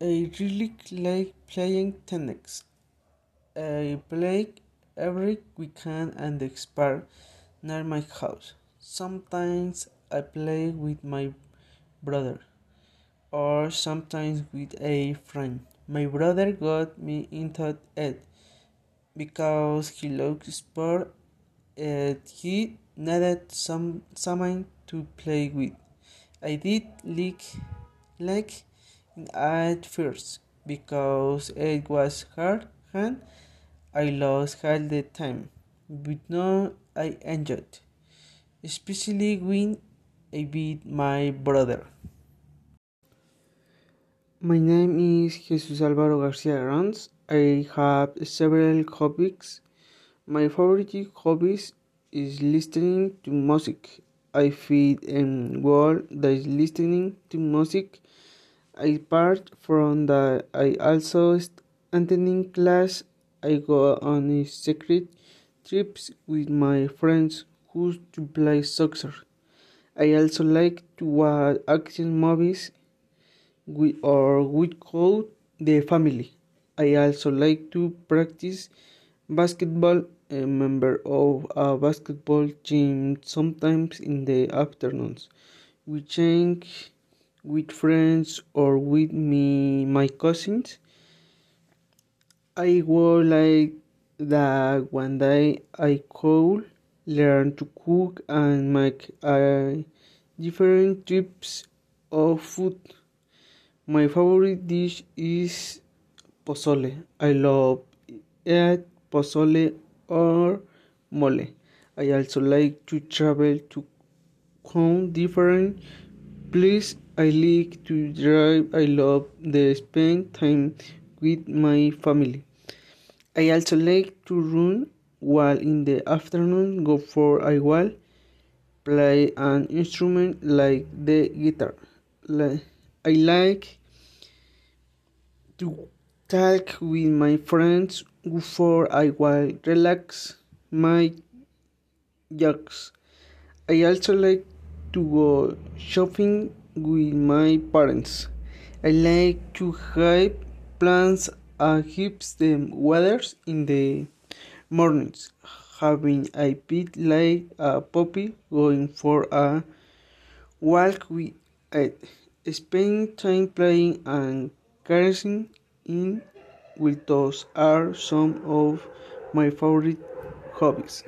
I really like playing tennis. I play every weekend and expert near my house. Sometimes I play with my brother or sometimes with a friend. My brother got me into it because he loves sport and he needed some someone to play with. I did like like at first because it was hard and I lost half the time, but now I enjoyed, especially when I beat my brother. My name is Jesus Alvaro Garcia Arons. I have several hobbies. My favorite hobbies is listening to music. I feel in world that is listening to music. Apart from that, I also attending class. I go on secret trips with my friends who to play soccer. I also like to watch action movies with or with call the family. I also like to practice basketball. A member of a basketball team sometimes in the afternoons. We change with friends or with me my cousins. I would like that one day I could learn to cook and make uh, different types of food. My favorite dish is pozole. I love eat pozole or mole. I also like to travel to come different places. I like to drive. I love to spend time with my family. I also like to run while in the afternoon go for a while play an instrument like the guitar. I like to talk with my friends before I will relax my jokes. I also like to go shopping with my parents. I like to have plants and keep the weather in the mornings. Having a bit like a puppy going for a walk with it. Spending time playing and caressing in with those are some of my favorite hobbies.